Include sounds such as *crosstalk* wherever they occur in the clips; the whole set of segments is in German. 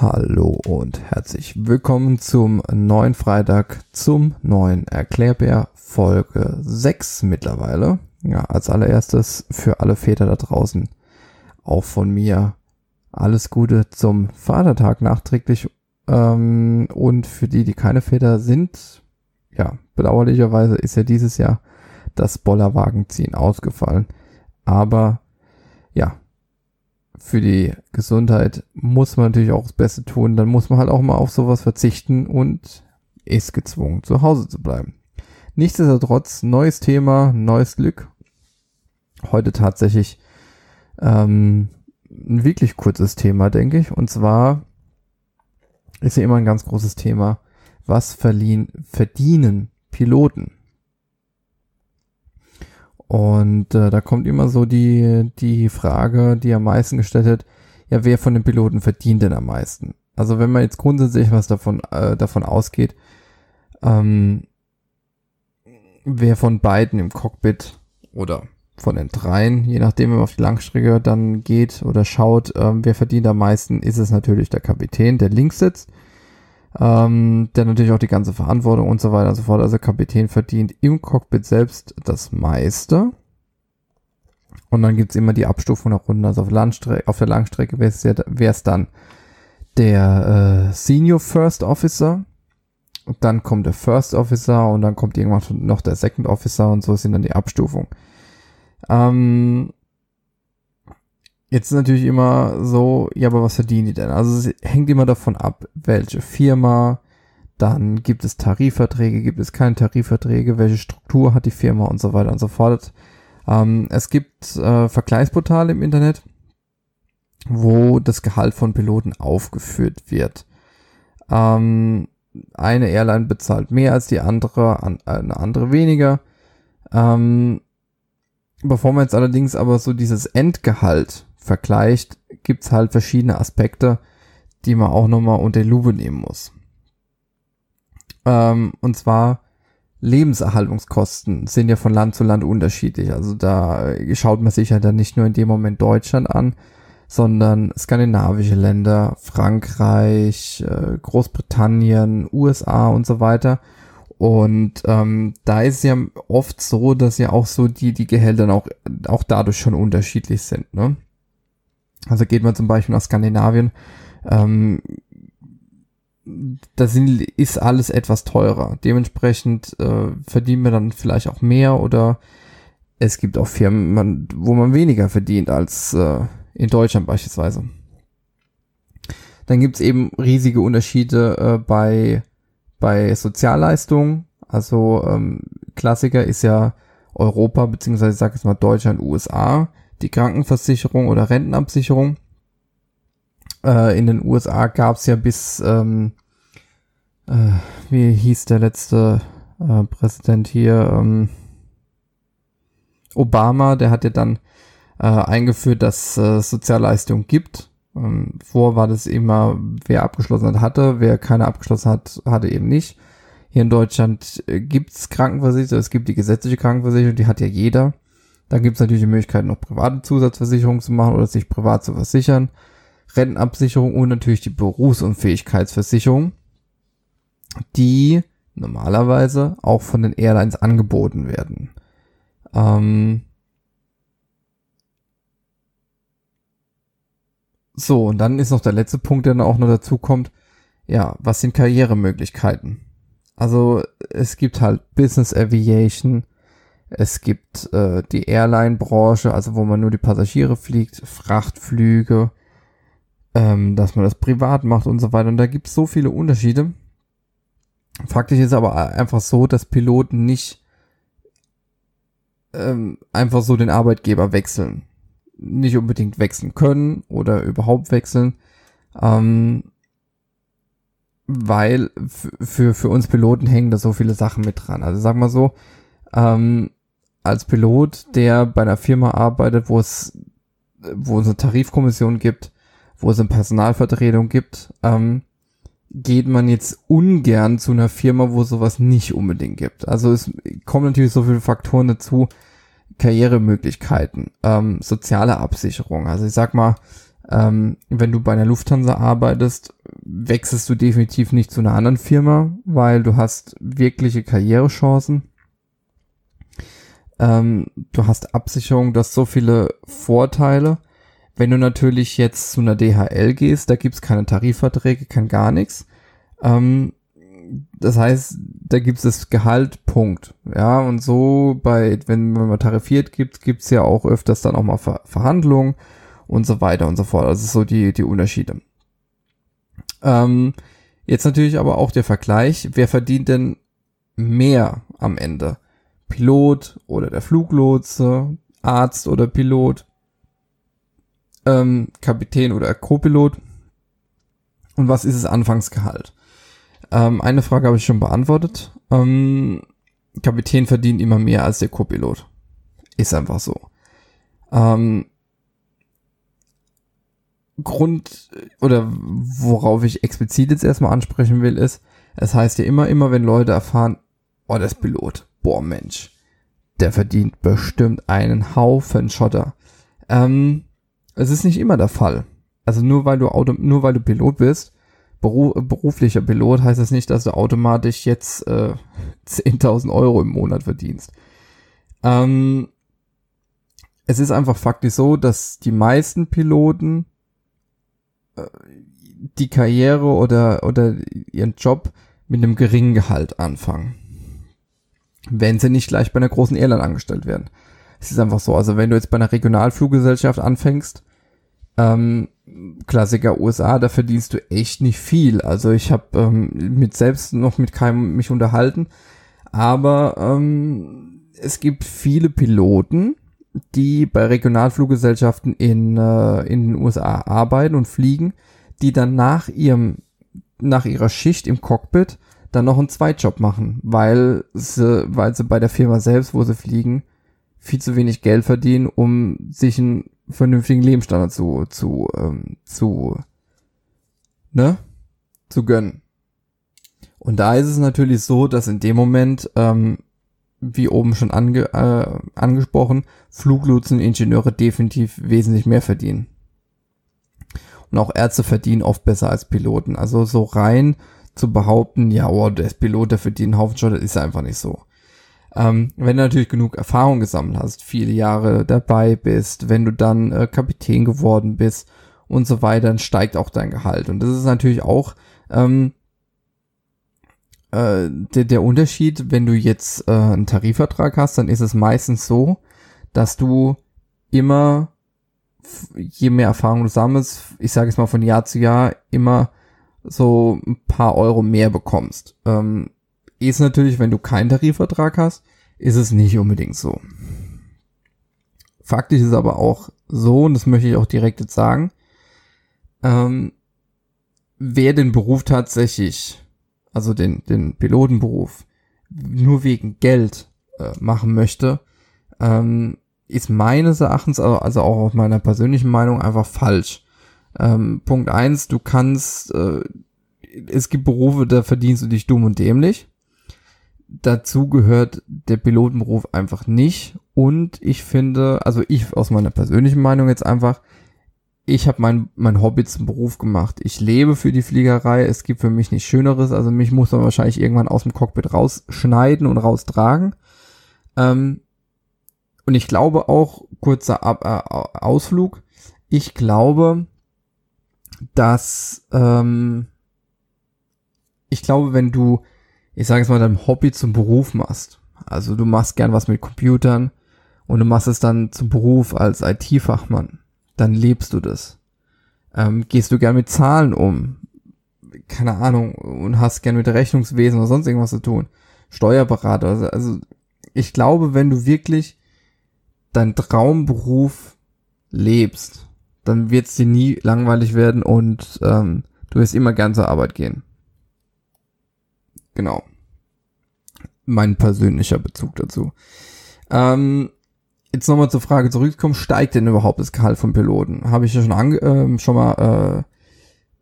Hallo und herzlich willkommen zum neuen Freitag, zum neuen Erklärbär Folge 6 mittlerweile. Ja, als allererstes für alle Väter da draußen auch von mir alles Gute zum Vatertag nachträglich ähm, und für die, die keine Väter sind, ja, bedauerlicherweise ist ja dieses Jahr das Bollerwagenziehen ausgefallen. Aber ja, für die Gesundheit muss man natürlich auch das Beste tun. Dann muss man halt auch mal auf sowas verzichten und ist gezwungen, zu Hause zu bleiben. Nichtsdestotrotz, neues Thema, neues Glück. Heute tatsächlich ähm, ein wirklich kurzes Thema, denke ich. Und zwar ist ja immer ein ganz großes Thema, was verliehen, verdienen Piloten? Und äh, da kommt immer so die, die Frage, die am meisten gestellt wird, ja, wer von den Piloten verdient denn am meisten? Also wenn man jetzt grundsätzlich was davon, äh, davon ausgeht, ähm, wer von beiden im Cockpit oder von den dreien, je nachdem, wenn man auf die Langstrecke dann geht oder schaut, ähm, wer verdient am meisten, ist es natürlich der Kapitän, der links sitzt ähm, der natürlich auch die ganze Verantwortung und so weiter und so fort. Also Kapitän verdient im Cockpit selbst das meiste. Und dann gibt's immer die Abstufung nach unten. Also auf, Landstrecke, auf der Langstrecke wäre es dann der äh, Senior First Officer. Und dann kommt der First Officer und dann kommt irgendwann noch der Second Officer und so sind dann die Abstufung. Ähm, Jetzt ist natürlich immer so, ja, aber was verdienen die denn? Also es hängt immer davon ab, welche Firma, dann gibt es Tarifverträge, gibt es keine Tarifverträge, welche Struktur hat die Firma und so weiter und so fort. Ähm, es gibt äh, Vergleichsportale im Internet, wo das Gehalt von Piloten aufgeführt wird. Ähm, eine Airline bezahlt mehr als die andere, an, eine andere weniger. Ähm, bevor man jetzt allerdings aber so dieses Endgehalt vergleicht, gibt's halt verschiedene Aspekte, die man auch nochmal unter die Lupe nehmen muss. Ähm, und zwar Lebenserhaltungskosten sind ja von Land zu Land unterschiedlich. Also da schaut man sich ja dann nicht nur in dem Moment Deutschland an, sondern skandinavische Länder, Frankreich, äh, Großbritannien, USA und so weiter. Und ähm, da ist ja oft so, dass ja auch so die, die Gehälter auch, auch dadurch schon unterschiedlich sind. Ne? Also geht man zum Beispiel nach Skandinavien, ähm, da sind, ist alles etwas teurer. Dementsprechend äh, verdienen wir dann vielleicht auch mehr oder es gibt auch Firmen, man, wo man weniger verdient als äh, in Deutschland beispielsweise. Dann gibt's eben riesige Unterschiede äh, bei, bei Sozialleistungen. Also ähm, Klassiker ist ja Europa, beziehungsweise ich sage jetzt mal Deutschland, USA die Krankenversicherung oder Rentenabsicherung. Äh, in den USA gab es ja bis, ähm, äh, wie hieß der letzte äh, Präsident hier, ähm, Obama, der hat ja dann äh, eingeführt, dass äh, Sozialleistungen gibt. Ähm, vor war das immer, wer abgeschlossen hat, hatte, wer keine abgeschlossen hat, hatte eben nicht. Hier in Deutschland äh, gibt's Krankenversicherung, es gibt die gesetzliche Krankenversicherung, die hat ja jeder. Dann gibt es natürlich die Möglichkeit, noch private Zusatzversicherungen zu machen oder sich privat zu versichern. Rentenabsicherung und natürlich die Berufsunfähigkeitsversicherung, die normalerweise auch von den Airlines angeboten werden. Ähm so, und dann ist noch der letzte Punkt, der dann auch noch dazu kommt. Ja, was sind Karrieremöglichkeiten? Also es gibt halt Business Aviation, es gibt äh, die Airline-Branche, also wo man nur die Passagiere fliegt, Frachtflüge, ähm, dass man das privat macht und so weiter. Und da gibt es so viele Unterschiede. Faktisch ist aber einfach so, dass Piloten nicht ähm, einfach so den Arbeitgeber wechseln. Nicht unbedingt wechseln können oder überhaupt wechseln. Ähm, weil für, für uns Piloten hängen da so viele Sachen mit dran. Also sag mal so, ähm, als Pilot, der bei einer Firma arbeitet, wo es, wo es eine Tarifkommission gibt, wo es eine Personalvertretung gibt, ähm, geht man jetzt ungern zu einer Firma, wo sowas nicht unbedingt gibt. Also es kommen natürlich so viele Faktoren dazu, Karrieremöglichkeiten, ähm, soziale Absicherung. Also ich sag mal, ähm, wenn du bei einer Lufthansa arbeitest, wechselst du definitiv nicht zu einer anderen Firma, weil du hast wirkliche Karrierechancen. Ähm, du hast Absicherung, du hast so viele Vorteile. Wenn du natürlich jetzt zu einer DHL gehst, da gibt's keine Tarifverträge, kein gar nichts. Ähm, das heißt, da gibt's das Gehalt, Punkt. Ja, und so bei, wenn, wenn man tarifiert gibt, gibt's ja auch öfters dann auch mal Ver Verhandlungen und so weiter und so fort. Also so die, die Unterschiede. Ähm, jetzt natürlich aber auch der Vergleich, wer verdient denn mehr am Ende? Pilot oder der Fluglotse, Arzt oder Pilot, ähm, Kapitän oder Co-Pilot. Und was ist das Anfangsgehalt? Ähm, eine Frage habe ich schon beantwortet. Ähm, Kapitän verdient immer mehr als der Co-Pilot. Ist einfach so. Ähm, Grund oder worauf ich explizit jetzt erstmal ansprechen will, ist, es heißt ja immer, immer, wenn Leute erfahren, oh, das Pilot, boah Mensch, der verdient bestimmt einen Haufen Schotter. Ähm, es ist nicht immer der Fall. Also nur weil du Auto, nur weil du Pilot bist, Beruf, beruflicher Pilot, heißt das nicht, dass du automatisch jetzt äh, *laughs* 10.000 Euro im Monat verdienst. Ähm, es ist einfach faktisch so, dass die meisten Piloten äh, die Karriere oder, oder ihren Job mit einem geringen Gehalt anfangen wenn sie nicht gleich bei einer großen Airline angestellt werden. Es ist einfach so. Also wenn du jetzt bei einer Regionalfluggesellschaft anfängst, ähm, Klassiker USA, da verdienst du echt nicht viel. Also ich habe ähm, mit selbst noch mit keinem mich unterhalten, aber ähm, es gibt viele Piloten, die bei Regionalfluggesellschaften in, äh, in den USA arbeiten und fliegen, die dann nach ihrem nach ihrer Schicht im Cockpit dann noch einen Zweitjob machen, weil sie, weil sie bei der Firma selbst, wo sie fliegen, viel zu wenig Geld verdienen, um sich einen vernünftigen Lebensstandard zu, zu, ähm, zu, ne, zu gönnen. Und da ist es natürlich so, dass in dem Moment, ähm, wie oben schon ange, äh, angesprochen, Fluglotsen, Ingenieure definitiv wesentlich mehr verdienen. Und auch Ärzte verdienen oft besser als Piloten. Also so rein zu behaupten, ja, oh, der ist Pilot, der verdient einen Haufen Schotter, ist einfach nicht so. Ähm, wenn du natürlich genug Erfahrung gesammelt hast, viele Jahre dabei bist, wenn du dann äh, Kapitän geworden bist und so weiter, dann steigt auch dein Gehalt. Und das ist natürlich auch ähm, äh, der, der Unterschied, wenn du jetzt äh, einen Tarifvertrag hast, dann ist es meistens so, dass du immer, je mehr Erfahrung du sammelst, ich sage es mal von Jahr zu Jahr, immer so ein paar Euro mehr bekommst. Ähm, ist natürlich, wenn du keinen Tarifvertrag hast, ist es nicht unbedingt so. Faktisch ist aber auch so, und das möchte ich auch direkt jetzt sagen, ähm, wer den Beruf tatsächlich, also den, den Pilotenberuf, nur wegen Geld äh, machen möchte, ähm, ist meines Erachtens, also, also auch aus meiner persönlichen Meinung, einfach falsch. Ähm, Punkt eins, du kannst, äh, es gibt Berufe, da verdienst du dich dumm und dämlich. Dazu gehört der Pilotenberuf einfach nicht. Und ich finde, also ich aus meiner persönlichen Meinung jetzt einfach, ich habe mein, mein Hobby zum Beruf gemacht. Ich lebe für die Fliegerei. Es gibt für mich nichts Schöneres. Also mich muss man wahrscheinlich irgendwann aus dem Cockpit rausschneiden und raustragen. Ähm, und ich glaube auch, kurzer Ab äh, Ausflug, ich glaube, dass ähm, ich glaube, wenn du, ich sage es mal, dein Hobby zum Beruf machst, also du machst gern was mit Computern und du machst es dann zum Beruf als IT-Fachmann, dann lebst du das. Ähm, gehst du gern mit Zahlen um, keine Ahnung, und hast gern mit Rechnungswesen oder sonst irgendwas zu tun, Steuerberater, also, also ich glaube, wenn du wirklich deinen Traumberuf lebst, dann wird es dir nie langweilig werden und ähm, du wirst immer gern zur Arbeit gehen. Genau. Mein persönlicher Bezug dazu. Ähm, jetzt nochmal zur Frage zurückkommen, steigt denn überhaupt das Gehalt von Piloten? Habe ich ja schon, ange äh, schon mal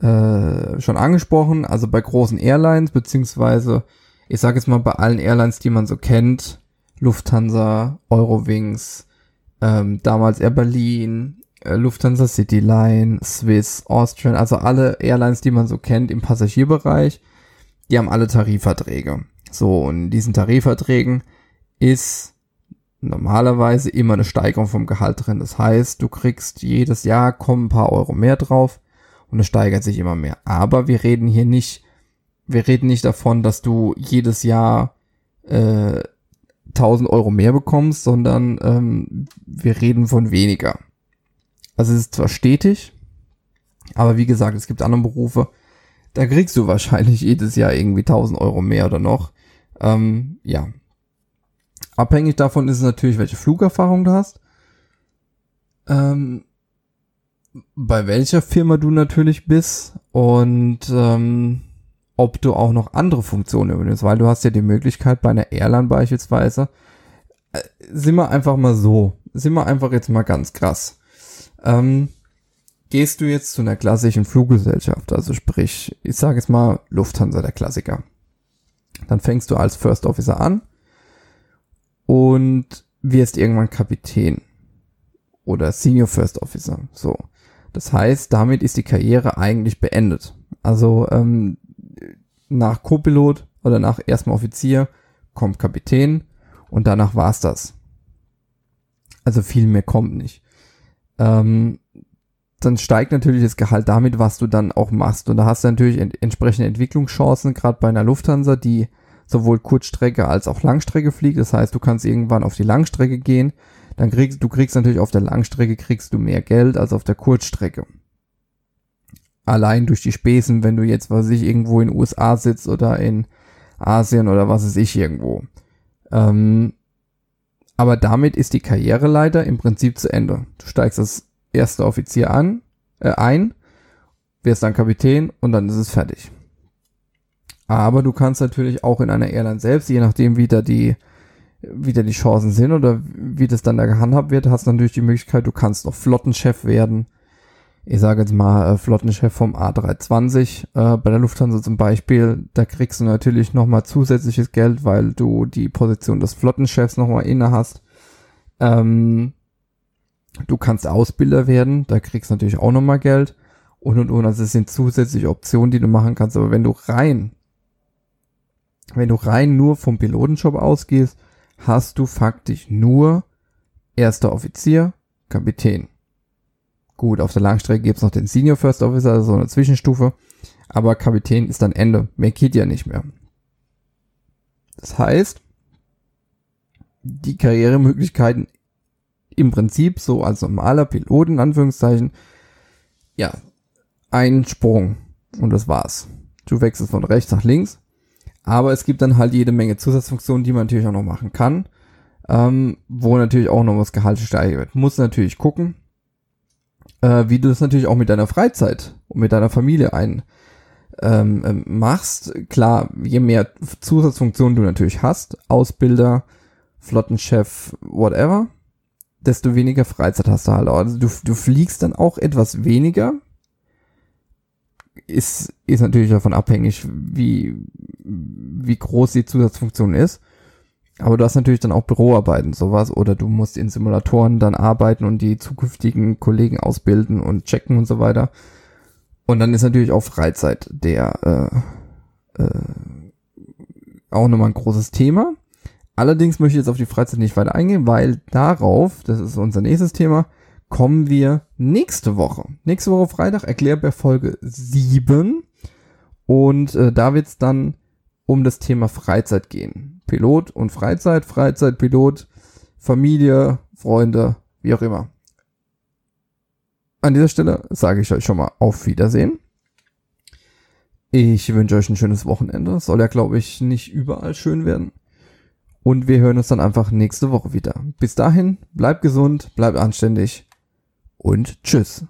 äh, äh, schon angesprochen. Also bei großen Airlines, beziehungsweise ich sage jetzt mal bei allen Airlines, die man so kennt, Lufthansa, Eurowings, ähm, damals Air Berlin, Lufthansa Cityline, Swiss, Austrian, also alle Airlines, die man so kennt im Passagierbereich, die haben alle Tarifverträge. So, und in diesen Tarifverträgen ist normalerweise immer eine Steigerung vom Gehalt drin. Das heißt, du kriegst jedes Jahr kommen ein paar Euro mehr drauf und es steigert sich immer mehr. Aber wir reden hier nicht, wir reden nicht davon, dass du jedes Jahr äh, 1000 Euro mehr bekommst, sondern ähm, wir reden von weniger. Also es ist zwar stetig, aber wie gesagt, es gibt andere Berufe, da kriegst du wahrscheinlich *laughs* jedes Jahr irgendwie 1000 Euro mehr oder noch. Ähm, ja. Abhängig davon ist es natürlich, welche Flugerfahrung du hast. Ähm, bei welcher Firma du natürlich bist und ähm, ob du auch noch andere Funktionen übernimmst, weil du hast ja die Möglichkeit bei einer Airline beispielsweise, äh, sind wir einfach mal so, sind wir einfach jetzt mal ganz krass. Ähm, gehst du jetzt zu einer klassischen Fluggesellschaft, also sprich, ich sage jetzt mal Lufthansa, der Klassiker. Dann fängst du als First Officer an und wirst irgendwann Kapitän oder Senior First Officer. So. Das heißt, damit ist die Karriere eigentlich beendet. Also ähm, nach Co-Pilot oder nach erstmal Offizier kommt Kapitän und danach war's das. Also viel mehr kommt nicht. Ähm, dann steigt natürlich das Gehalt damit, was du dann auch machst. Und da hast du natürlich ent entsprechende Entwicklungschancen, gerade bei einer Lufthansa, die sowohl Kurzstrecke als auch Langstrecke fliegt. Das heißt, du kannst irgendwann auf die Langstrecke gehen. Dann kriegst du kriegst natürlich auf der Langstrecke kriegst du mehr Geld als auf der Kurzstrecke allein durch die Spesen, wenn du jetzt, was ich, irgendwo in den USA sitzt oder in Asien oder was weiß ich irgendwo. Ähm, aber damit ist die Karriereleiter im Prinzip zu Ende. Du steigst als erster Offizier an, äh, ein, wirst dann Kapitän und dann ist es fertig. Aber du kannst natürlich auch in einer Airline selbst, je nachdem wie da die, wie da die Chancen sind oder wie das dann da gehandhabt wird, hast du natürlich die Möglichkeit, du kannst noch Flottenchef werden ich sage jetzt mal, äh, Flottenchef vom A320 äh, bei der Lufthansa zum Beispiel, da kriegst du natürlich nochmal zusätzliches Geld, weil du die Position des Flottenchefs nochmal inne hast. Ähm, du kannst Ausbilder werden, da kriegst du natürlich auch nochmal Geld und und und. Also es sind zusätzliche Optionen, die du machen kannst. Aber wenn du rein, wenn du rein nur vom Pilotenjob ausgehst, hast du faktisch nur erster Offizier, Kapitän. Gut, auf der Langstrecke gibt's noch den Senior First Officer, also so eine Zwischenstufe. Aber Kapitän ist dann Ende. Mehr geht ja nicht mehr. Das heißt, die Karrieremöglichkeiten im Prinzip so als normaler Pilot in Anführungszeichen, ja, ein Sprung und das war's. Du wechselst von rechts nach links, aber es gibt dann halt jede Menge Zusatzfunktionen, die man natürlich auch noch machen kann, ähm, wo natürlich auch noch was Gehalt steigert wird. Muss natürlich gucken, äh, wie du das natürlich auch mit deiner Freizeit und mit deiner Familie ein ähm, ähm, machst. Klar, je mehr Zusatzfunktionen du natürlich hast, Ausbilder, Flottenchef, whatever, desto weniger Freizeit hast du halt. Also du, du fliegst dann auch etwas weniger. Ist, ist natürlich davon abhängig, wie, wie groß die Zusatzfunktion ist. Aber du hast natürlich dann auch Büroarbeiten, sowas, oder du musst in Simulatoren dann arbeiten und die zukünftigen Kollegen ausbilden und checken und so weiter. Und dann ist natürlich auch Freizeit der äh, äh, auch nochmal ein großes Thema. Allerdings möchte ich jetzt auf die Freizeit nicht weiter eingehen, weil darauf, das ist unser nächstes Thema, kommen wir nächste Woche. Nächste Woche Freitag erklärt bei Folge 7. Und äh, da wird es dann um das Thema Freizeit gehen. Pilot und Freizeit, Freizeit, Pilot, Familie, Freunde, wie auch immer. An dieser Stelle sage ich euch schon mal auf Wiedersehen. Ich wünsche euch ein schönes Wochenende. Soll ja, glaube ich, nicht überall schön werden. Und wir hören uns dann einfach nächste Woche wieder. Bis dahin, bleibt gesund, bleibt anständig und tschüss.